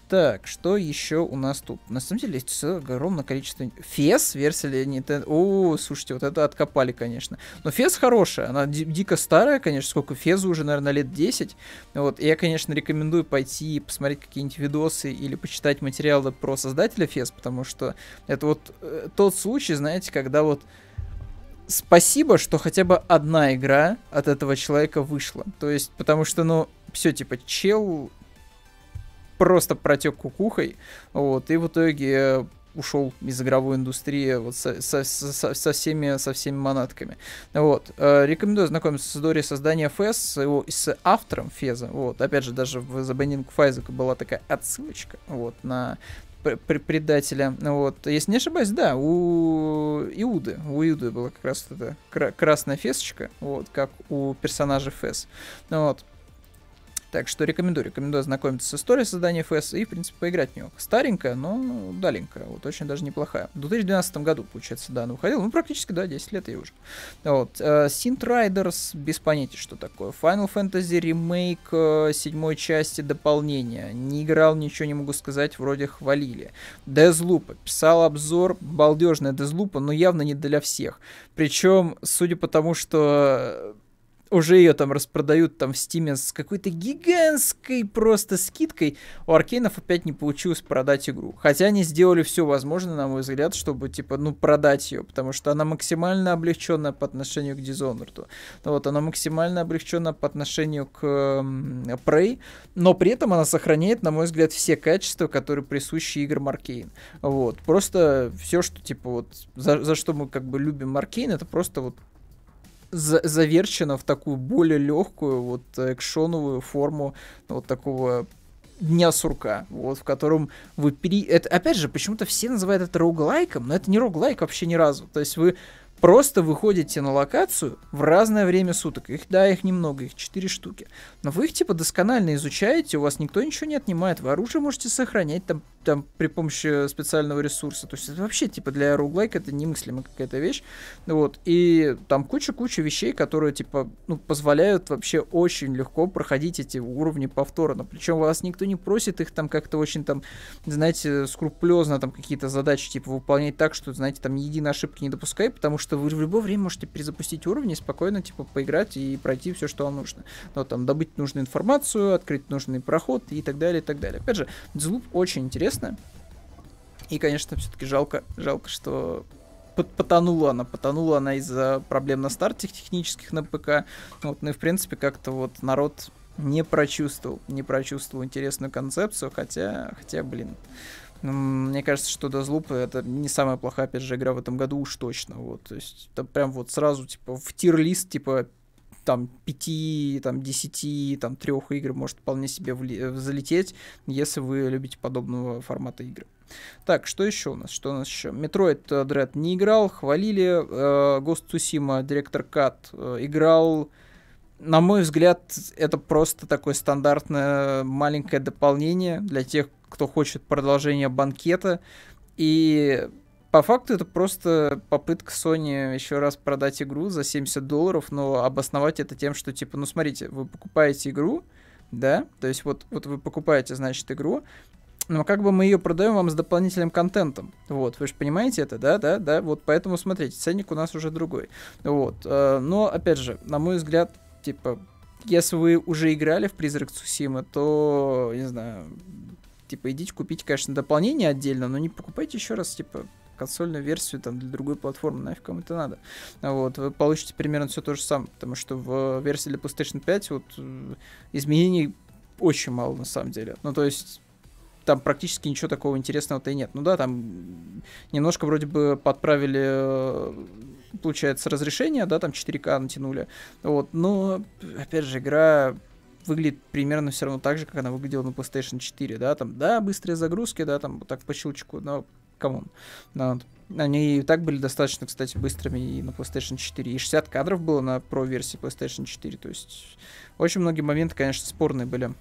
Так, что еще у нас тут? На самом деле есть огромное количество... Фес, версия Nintendo... О, слушайте, вот это откопали, конечно. Но Фес хорошая, она дико старая, конечно, сколько Фезу уже, наверное, лет 10. Вот, и я, конечно, рекомендую пойти посмотреть какие-нибудь видосы или почитать материалы про создателя Фес, потому что это вот э, тот случай, знаете, когда вот спасибо, что хотя бы одна игра от этого человека вышла. То есть, потому что, ну, все, типа, чел просто протек кукухой, вот, и в итоге э, ушел из игровой индустрии вот со, со, со, со, всеми, со всеми манатками. Вот. Э, рекомендую знакомиться с историей создания FES, с, его, с автором Феза. Вот. Опять же, даже в The Binding of была такая отсылочка вот, на предателя. Вот. Если не ошибаюсь, да, у Иуды. У Иуды была как раз эта красная фесочка, вот, как у персонажа Фес. Вот. Так что рекомендую, рекомендую ознакомиться с историей создания FS и, в принципе, поиграть в нее. Старенькая, но даленькая, вот очень даже неплохая. В 2012 году, получается, да, она выходила, ну, практически, да, 10 лет ей уже. Вот. Э, Synth Riders, без понятия, что такое. Final Fantasy Remake э, седьмой части дополнения. Не играл, ничего не могу сказать, вроде хвалили. Deathloop, писал обзор, балдежная Deathloop, но явно не для всех. Причем, судя по тому, что уже ее там распродают там в стиме с какой-то гигантской просто скидкой, у Аркейнов опять не получилось продать игру. Хотя они сделали все возможное, на мой взгляд, чтобы, типа, ну, продать ее, потому что она максимально облегченная по отношению к Dishonored. Вот, она максимально облегченная по отношению к Prey, но при этом она сохраняет, на мой взгляд, все качества, которые присущи играм Аркейн. Вот, просто все, что, типа, вот, за, за что мы, как бы, любим Аркейн, это просто вот за заверчено в такую более легкую, вот экшоновую форму вот такого дня сурка, вот, в котором вы пере... Это, опять же, почему-то все называют это роуглайком, но это не роуглайк вообще ни разу. То есть вы просто выходите на локацию в разное время суток. Их, да, их немного, их 4 штуки. Но вы их, типа, досконально изучаете, у вас никто ничего не отнимает. Вы оружие можете сохранять там, там при помощи специального ресурса. То есть это вообще, типа, для роуглайка это немыслимая какая-то вещь. Вот. И там куча-куча вещей, которые, типа, ну, позволяют вообще очень легко проходить эти уровни повторно. Причем вас никто не просит их там как-то очень там, знаете, скрупулезно там какие-то задачи, типа, выполнять так, что, знаете, там ни единой ошибки не допускай, потому что что вы в любое время можете перезапустить уровень и спокойно, типа, поиграть и пройти все, что вам нужно. Ну, там, добыть нужную информацию, открыть нужный проход и так далее, и так далее. Опять же, Deathloop очень интересно. И, конечно, все-таки жалко, жалко, что потонула она, потонула она из-за проблем на старте технических на ПК. Вот, ну и в принципе как-то вот народ не прочувствовал, не прочувствовал интересную концепцию, хотя, хотя, блин, мне кажется, что Дозлуп это не самая плохая, опять же, игра в этом году уж точно. Вот, то есть это прям вот сразу, типа, в тир-лист, типа, там, пяти, там, десяти, там, трех игр может вполне себе залететь, если вы любите подобного формата игры. Так, что еще у нас? Что у нас еще? Metroid Dread не играл, хвалили. Э, Ghost директор Кат, э, играл на мой взгляд, это просто такое стандартное маленькое дополнение для тех, кто хочет продолжения банкета. И по факту это просто попытка Sony еще раз продать игру за 70 долларов, но обосновать это тем, что типа, ну смотрите, вы покупаете игру, да, то есть вот, вот вы покупаете, значит, игру, но как бы мы ее продаем вам с дополнительным контентом. Вот, вы же понимаете это, да, да, да, вот поэтому смотрите, ценник у нас уже другой. Вот, э, но опять же, на мой взгляд, типа, если вы уже играли в Призрак Цусима, то, не знаю, типа, идите купите, конечно, дополнение отдельно, но не покупайте еще раз, типа, консольную версию там для другой платформы, нафиг вам это надо. Вот, вы получите примерно все то же самое, потому что в версии для PlayStation 5 вот э, изменений очень мало на самом деле. Ну, то есть там практически ничего такого интересного-то и нет. Ну да, там немножко вроде бы подправили, э, получается, разрешение, да, там 4К натянули. Вот, но, опять же, игра выглядит примерно все равно так же, как она выглядела на PlayStation 4, да, там, да, быстрые загрузки, да, там, вот так по щелчку, но, come on, да, они и так были достаточно, кстати, быстрыми и на PlayStation 4, и 60 кадров было на Pro-версии PlayStation 4, то есть очень многие моменты, конечно, спорные были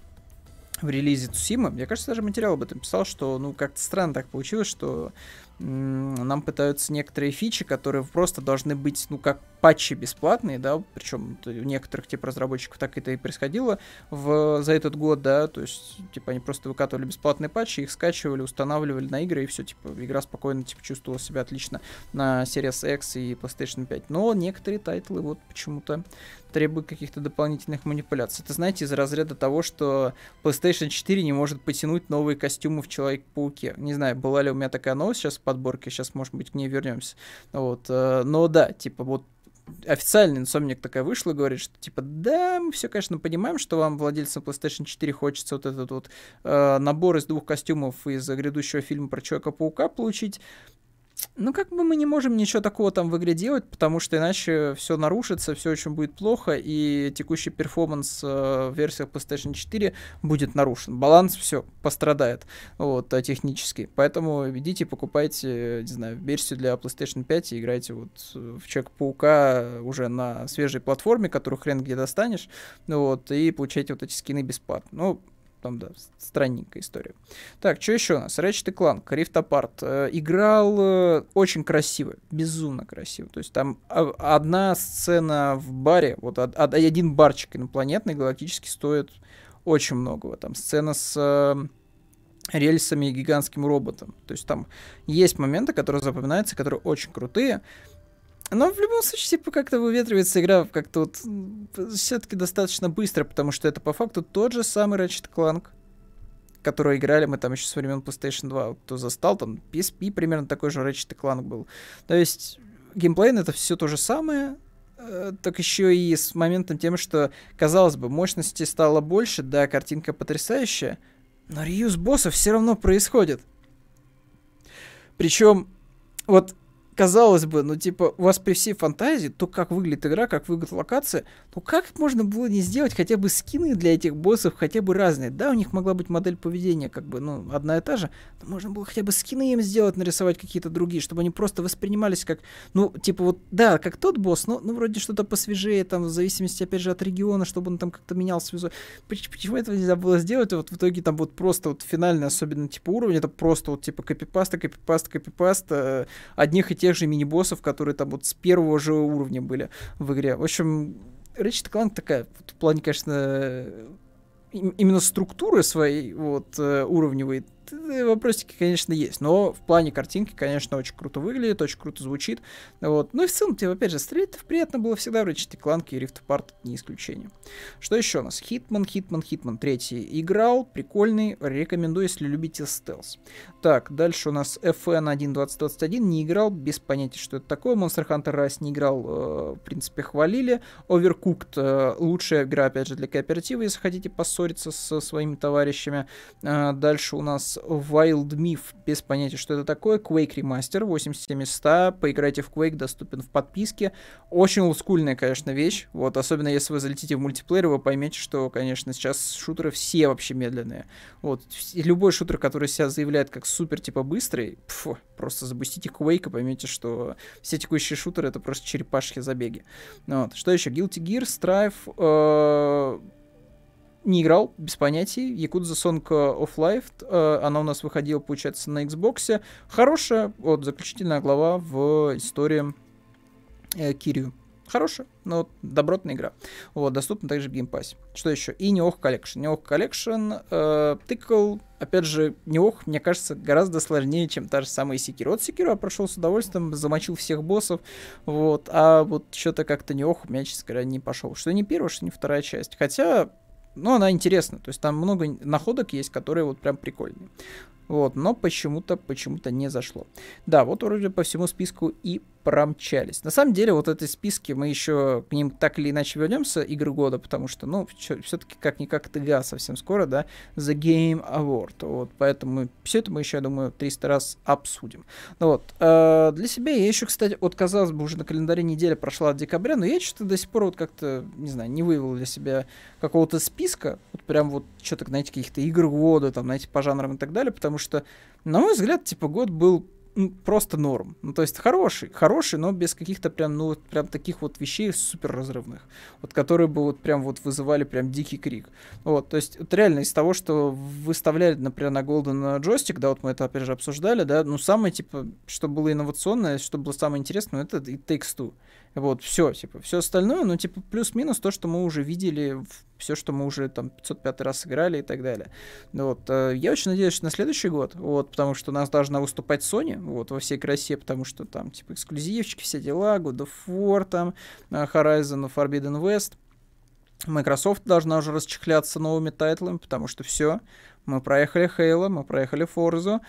в релизе Тусима. Я, кажется, даже материал об этом писал, что, ну, как-то странно так получилось, что нам пытаются некоторые фичи, которые просто должны быть, ну, как патчи бесплатные, да, причем у некоторых типа разработчиков так это и происходило в, за этот год, да, то есть, типа, они просто выкатывали бесплатные патчи, их скачивали, устанавливали на игры, и все, типа, игра спокойно, типа, чувствовала себя отлично на Series X и PlayStation 5. Но некоторые тайтлы вот почему-то требуют каких-то дополнительных манипуляций. Это, знаете, из разряда того, что PlayStation 4 не может потянуть новые костюмы в Человек-пауке. Не знаю, была ли у меня такая новость сейчас подборке, сейчас, может быть, к ней вернемся. Вот, э, но да, типа, вот официальный инсомник такая вышла и говорит, что типа, да, мы все, конечно, понимаем, что вам, владельцам PlayStation 4, хочется вот этот вот э, набор из двух костюмов из грядущего фильма про Человека-паука получить, ну, как бы мы не можем ничего такого там в игре делать, потому что иначе все нарушится, все очень будет плохо, и текущий перформанс э, в версиях PlayStation 4 будет нарушен. Баланс все пострадает, вот, а, технически. Поэтому идите, покупайте, не знаю, версию для PlayStation 5 и играйте вот в Человек-паука уже на свежей платформе, которую хрен где достанешь, вот, и получайте вот эти скины бесплатно. Ну, там, да, странненькая история. Так, что еще у нас? Ratchet Clank, Rift Apart. Э, играл э, очень красиво, безумно красиво. То есть там одна сцена в баре, вот од, од, один барчик инопланетный, галактический, стоит очень многого. Там сцена с э, рельсами и гигантским роботом. То есть там есть моменты, которые запоминаются, которые очень крутые. Но в любом случае, типа, как-то выветривается игра как-то вот все-таки достаточно быстро, потому что это по факту тот же самый Ratchet Clank, который играли мы там еще с времен PlayStation 2. Кто застал, там PSP примерно такой же Ratchet Clank был. То есть геймплейно это все то же самое, э, так еще и с моментом тем, что, казалось бы, мощности стало больше, да, картинка потрясающая, но реюз боссов все равно происходит. Причем, вот казалось бы, ну, типа, у вас при всей фантазии, то, как выглядит игра, как выглядит локация, ну, как можно было не сделать хотя бы скины для этих боссов, хотя бы разные? Да, у них могла быть модель поведения, как бы, ну, одна и та же, но можно было хотя бы скины им сделать, нарисовать какие-то другие, чтобы они просто воспринимались как, ну, типа, вот, да, как тот босс, но, ну, вроде что-то посвежее, там, в зависимости, опять же, от региона, чтобы он там как-то менялся. Визу... Почему, почему этого нельзя было сделать? И вот в итоге там вот просто вот финальный, особенно, типа, уровень, это просто вот, типа, копипаста, копипаста, копипаста, э, одних и тех же мини-боссов, которые там вот с первого же уровня были в игре. В общем, Ratchet Clank такая, в плане, конечно, именно структуры своей вот э, уровневой вопросики, конечно, есть. Но в плане картинки, конечно, очень круто выглядит, очень круто звучит. Вот. Ну и в целом, тебе, опять же, стрелять приятно было всегда в Ratchet Clank и Rift Apart не исключение. Что еще у нас? Hitman, Hitman, Hitman 3. Играл, прикольный, рекомендую, если любите стелс. Так, дальше у нас FN 1.2021, не играл, без понятия, что это такое. Monster Hunter Rise не играл, э, в принципе, хвалили. Overcooked, э, лучшая игра, опять же, для кооператива, если хотите поссориться со своими товарищами. Э, дальше у нас Wild Myth, без понятия, что это такое. Quake Remaster, 8700. Поиграйте в Quake, доступен в подписке. Очень олдскульная, конечно, вещь. Вот, особенно если вы залетите в мультиплеер, вы поймете, что, конечно, сейчас шутеры все вообще медленные. Вот, любой шутер, который себя заявляет как супер, типа, быстрый, пфу, просто запустите Quake и поймете, что все текущие шутеры это просто черепашьи забеги. Вот. Что еще? Guilty Gear, Strife, э не играл, без понятий. Якудза Song of Life, э, она у нас выходила, получается, на Xbox. Хорошая, вот, заключительная глава в истории э, Кирию. Хорошая, но добротная игра. Вот, доступна также в Game Pass. Что еще? И Неох Collection. Неох Collection э, тыкал, опять же, Неох, мне кажется, гораздо сложнее, чем та же самая Секиро. Вот Секиро я прошел с удовольствием, замочил всех боссов, вот, а вот что-то как-то Неох у меня, честно говоря, не пошел. Что не первая, что не вторая часть. Хотя но она интересна. То есть там много находок есть, которые вот прям прикольные. Вот, но почему-то, почему-то не зашло. Да, вот вроде по всему списку и промчались. На самом деле, вот эти списки, мы еще к ним так или иначе вернемся, игры года, потому что, ну, все-таки как-никак ТГА совсем скоро, да, The Game Award. Вот, поэтому все это мы еще, я думаю, 300 раз обсудим. Ну вот, э, для себя я еще, кстати, вот, казалось бы, уже на календаре неделя прошла от декабря, но я что-то до сих пор вот как-то, не знаю, не вывел для себя какого-то списка, вот прям вот что-то, знаете, каких-то игр года, там, знаете, по жанрам и так далее, потому что, на мой взгляд, типа, год был ну, просто норм. Ну, то есть хороший, хороший, но без каких-то прям, ну, прям таких вот вещей супер разрывных. Вот, которые бы вот прям вот вызывали прям дикий крик. Вот, то есть, вот реально из того, что выставляли, например, на Golden джойстик, да, вот мы это опять же обсуждали, да, ну, самое, типа, что было инновационное, что было самое интересное, это и Takes Two. Вот, все, типа, все остальное, ну, типа, плюс-минус то, что мы уже видели, все, что мы уже там 505 раз играли и так далее. Вот, э, я очень надеюсь, что на следующий год, вот, потому что у нас должна выступать Sony, вот, во всей красе, потому что там, типа, эксклюзивчики, все дела, God of War, там, э, Horizon, Forbidden West, Microsoft должна уже расчехляться новыми тайтлами, потому что все, мы проехали Halo, мы проехали Forza,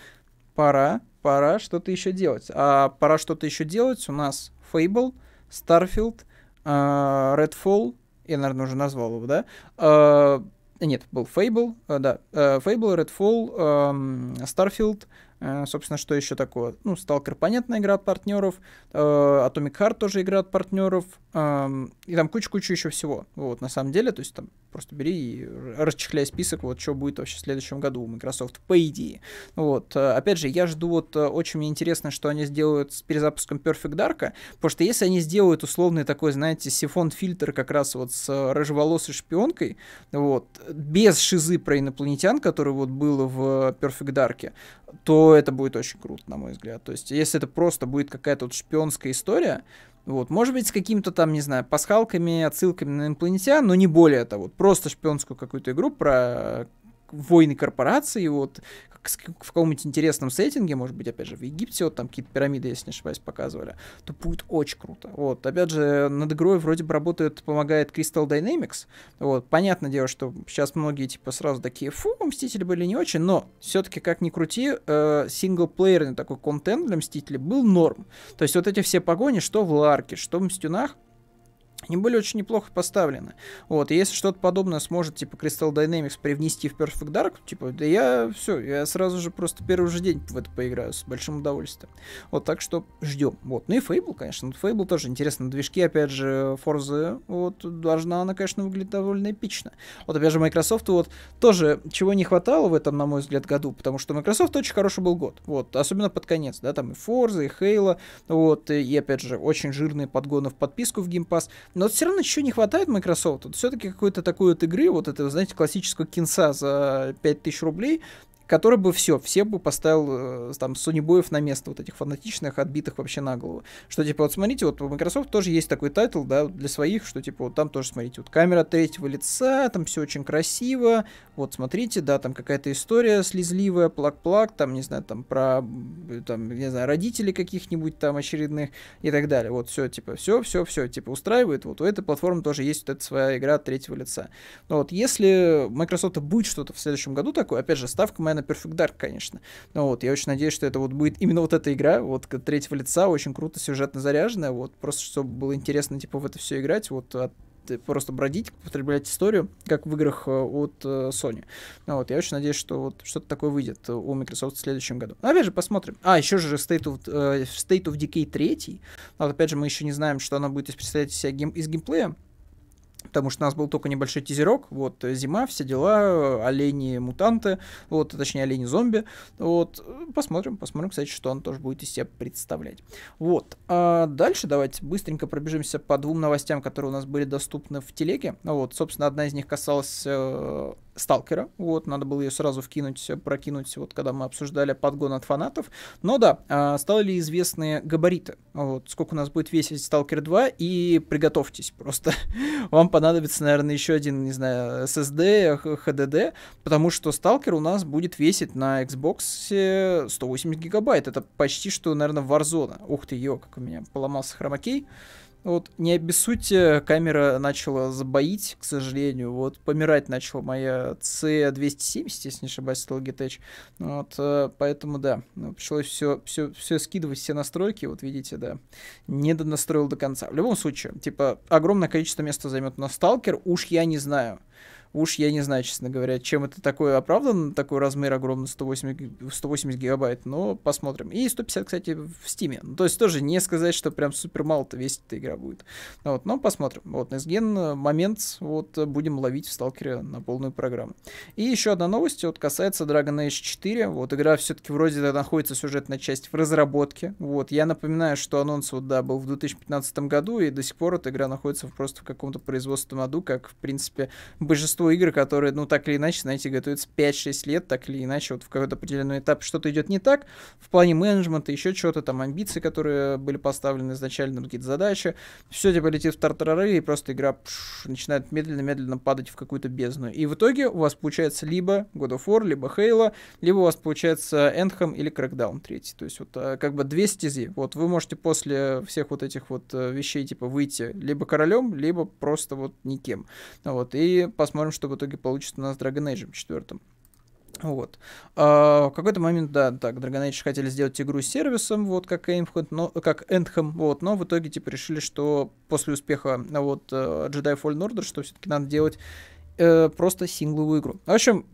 пора, пора что-то еще делать. А пора что-то еще делать у нас Fable — Starfield, uh, Redfall, я, наверное, уже назвал его, да? Uh, нет, был Fable, uh, да, uh, Fable, Redfall, um, Starfield, Э, собственно, что еще такое? Ну, Stalker, понятная игра от партнеров, э, Atomic Heart тоже игра от партнеров, э, и там куча-куча еще всего. Вот, на самом деле, то есть там просто бери и расчехляй список, вот, что будет вообще в следующем году у Microsoft, по идее. Вот, э, опять же, я жду вот, э, очень мне интересно, что они сделают с перезапуском Perfect Dark, потому что если они сделают условный такой, знаете, сифон-фильтр как раз вот с рыжеволосой шпионкой, вот, без шизы про инопланетян, который вот было в Perfect Dark, то это будет очень круто, на мой взгляд. То есть, если это просто будет какая-то вот шпионская история, вот, может быть, с какими-то там, не знаю, пасхалками, отсылками на инопланетян, но не более того. Просто шпионскую какую-то игру про войны корпорации, вот, в каком-нибудь интересном сеттинге, может быть, опять же, в Египте, вот там какие-то пирамиды, если не ошибаюсь, показывали, то будет очень круто. Вот, опять же, над игрой вроде бы работает, помогает Crystal Dynamics. Вот, понятное дело, что сейчас многие, типа, сразу такие, фу, Мстители были не очень, но все-таки, как ни крути, э, синглплеерный такой контент для Мстителей был норм. То есть вот эти все погони, что в Ларке, что в Мстюнах, они были очень неплохо поставлены. Вот, и если что-то подобное сможет, типа, Crystal Dynamics привнести в Perfect Dark, типа, да я все, я сразу же просто первый же день в это поиграю с большим удовольствием. Вот, так что ждем. Вот, ну и Fable, конечно. Fable тоже интересно. Движки, опять же, Forza, вот, должна она, конечно, выглядеть довольно эпично. Вот, опять же, Microsoft, вот, тоже, чего не хватало в этом, на мой взгляд, году, потому что Microsoft очень хороший был год, вот, особенно под конец, да, там и Forza, и Halo, вот, и, опять же, очень жирные подгоны в подписку в Game Pass, но все равно еще не хватает Microsoft. Все-таки какой-то такой вот игры, вот это, знаете, классического кинца за 5000 рублей, который бы все, все бы поставил э, там Sony-боев на место вот этих фанатичных, отбитых вообще на голову. Что типа, вот смотрите, вот у Microsoft тоже есть такой title, да, для своих, что типа вот там тоже, смотрите, вот камера третьего лица, там все очень красиво, вот смотрите, да, там какая-то история слезливая, плак-плак, там, не знаю, там про, там, не знаю, родителей каких-нибудь там очередных и так далее. Вот все, типа, все, все, все, типа, устраивает. Вот у этой платформы тоже есть вот эта своя игра третьего лица. Но вот если Microsoft будет что-то в следующем году такое, опять же, ставка моя на Perfect Dark, конечно. Но вот, я очень надеюсь, что это вот будет именно вот эта игра, вот третьего лица, очень круто сюжетно заряженная, вот, просто чтобы было интересно, типа, в это все играть, вот, от просто бродить, потреблять историю, как в играх э, от э, Sony. Ну, вот, я очень надеюсь, что вот что-то такое выйдет у Microsoft в следующем году. Но, опять же, посмотрим. А, еще же State of, э, State of Decay 3. Вот, опять же, мы еще не знаем, что она будет представлять себя гейм, из геймплея потому что у нас был только небольшой тизерок, вот, зима, все дела, олени-мутанты, вот, точнее, олени-зомби, вот, посмотрим, посмотрим, кстати, что он тоже будет из себя представлять. Вот, а дальше давайте быстренько пробежимся по двум новостям, которые у нас были доступны в телеге, вот, собственно, одна из них касалась э, Сталкера, вот, надо было ее сразу вкинуть, прокинуть, вот, когда мы обсуждали подгон от фанатов, но да, а, стали известные габариты, вот, сколько у нас будет весить Сталкер 2, и приготовьтесь, просто. Вам понадобится, наверное, еще один, не знаю, SSD, HDD, потому что Сталкер у нас будет весить на Xbox 180 гигабайт, это почти что, наверное, Warzone, ух ты, ё, как у меня поломался хромакей, вот, не обессудьте, камера начала забоить, к сожалению. Вот, помирать начала моя C270, если не ошибаюсь, Logitech. Вот, э, поэтому, да, ну, пришлось все, все, все скидывать, все настройки. Вот, видите, да, не донастроил до конца. В любом случае, типа, огромное количество места займет на Stalker, уж я не знаю. Уж я не знаю, честно говоря, чем это такое оправдан, такой размер огромный 180, 180 гигабайт, но посмотрим. И 150, кстати, в стиме. Ну, то есть тоже не сказать, что прям супер мало-то весит эта игра будет. Вот, но посмотрим. Вот, Nesgen момент, вот, будем ловить в сталкере на полную программу. И еще одна новость, вот, касается Dragon Age 4. Вот, игра все-таки вроде находится сюжетная часть в разработке. Вот, я напоминаю, что анонс, вот, да, был в 2015 году, и до сих пор эта игра находится просто в каком-то производственном аду, как, в принципе, большинство большинство игр, которые, ну, так или иначе, знаете, готовятся 5-6 лет, так или иначе, вот в какой-то определенный этап что-то идет не так, в плане менеджмента, еще что-то, там, амбиции, которые были поставлены изначально, какие-то задачи, все типа летит в тартарары, и просто игра пш, начинает медленно-медленно падать в какую-то бездну. И в итоге у вас получается либо God of War, либо Halo, либо у вас получается Anthem или Crackdown 3. То есть вот э, как бы две стези. Вот вы можете после всех вот этих вот э, вещей типа выйти либо королем, либо просто вот никем. Вот, и посмотрим, посмотрим, что в итоге получится у нас с Dragon Age 4. Вот. А, в какой-то момент, да, так, Dragon Age хотели сделать игру сервисом, вот, как Anthem, но, как Anthem, вот, но в итоге, типа, решили, что после успеха, вот, э, Jedi Fallen Order, что все-таки надо делать э, просто сингловую игру. В общем,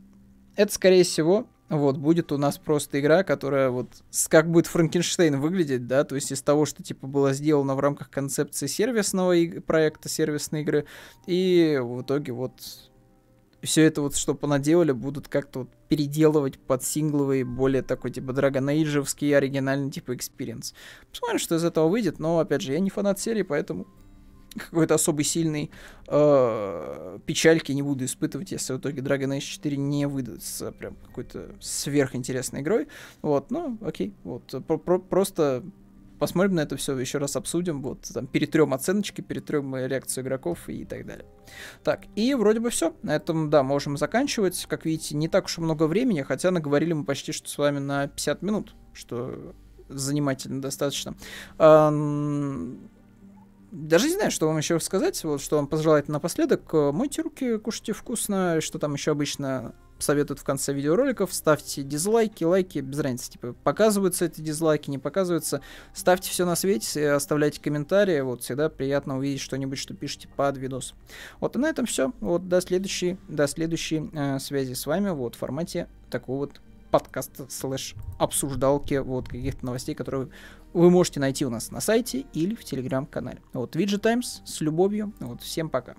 это, скорее всего, вот, будет у нас просто игра, которая вот, как будет Франкенштейн выглядеть, да, то есть из того, что, типа, было сделано в рамках концепции сервисного проекта, сервисной игры, и в итоге вот все это вот, что понаделали, будут как-то вот переделывать под сингловый, более такой, типа, Dragon Age оригинальный, типа, experience. Посмотрим, что из этого выйдет, но, опять же, я не фанат серии, поэтому какой-то особый сильный э, печальки не буду испытывать, если в итоге Dragon Age 4 не выдастся прям какой-то сверхинтересной игрой. Вот, ну, окей, вот, про про просто посмотрим на это все, еще раз обсудим, вот, там, перетрем оценочки, перетрем реакцию игроков и так далее. Так, и вроде бы все. На этом, да, можем заканчивать. Как видите, не так уж и много времени, хотя наговорили мы почти что с вами на 50 минут, что занимательно достаточно. Даже не знаю, что вам еще сказать, вот что вам пожелать напоследок. Мойте руки, кушайте вкусно, что там еще обычно советуют в конце видеороликов. Ставьте дизлайки, лайки, без разницы. Типа, показываются эти дизлайки, не показываются. Ставьте все на свете, оставляйте комментарии. Вот, всегда приятно увидеть что-нибудь, что пишете под видос. Вот, и на этом все. Вот, до следующей, до следующей э, связи с вами, вот, в формате такого вот подкаста слэш обсуждалки вот каких-то новостей, которые вы можете найти у нас на сайте или в телеграм-канале. Вот, Виджи Таймс с любовью. Вот, всем пока.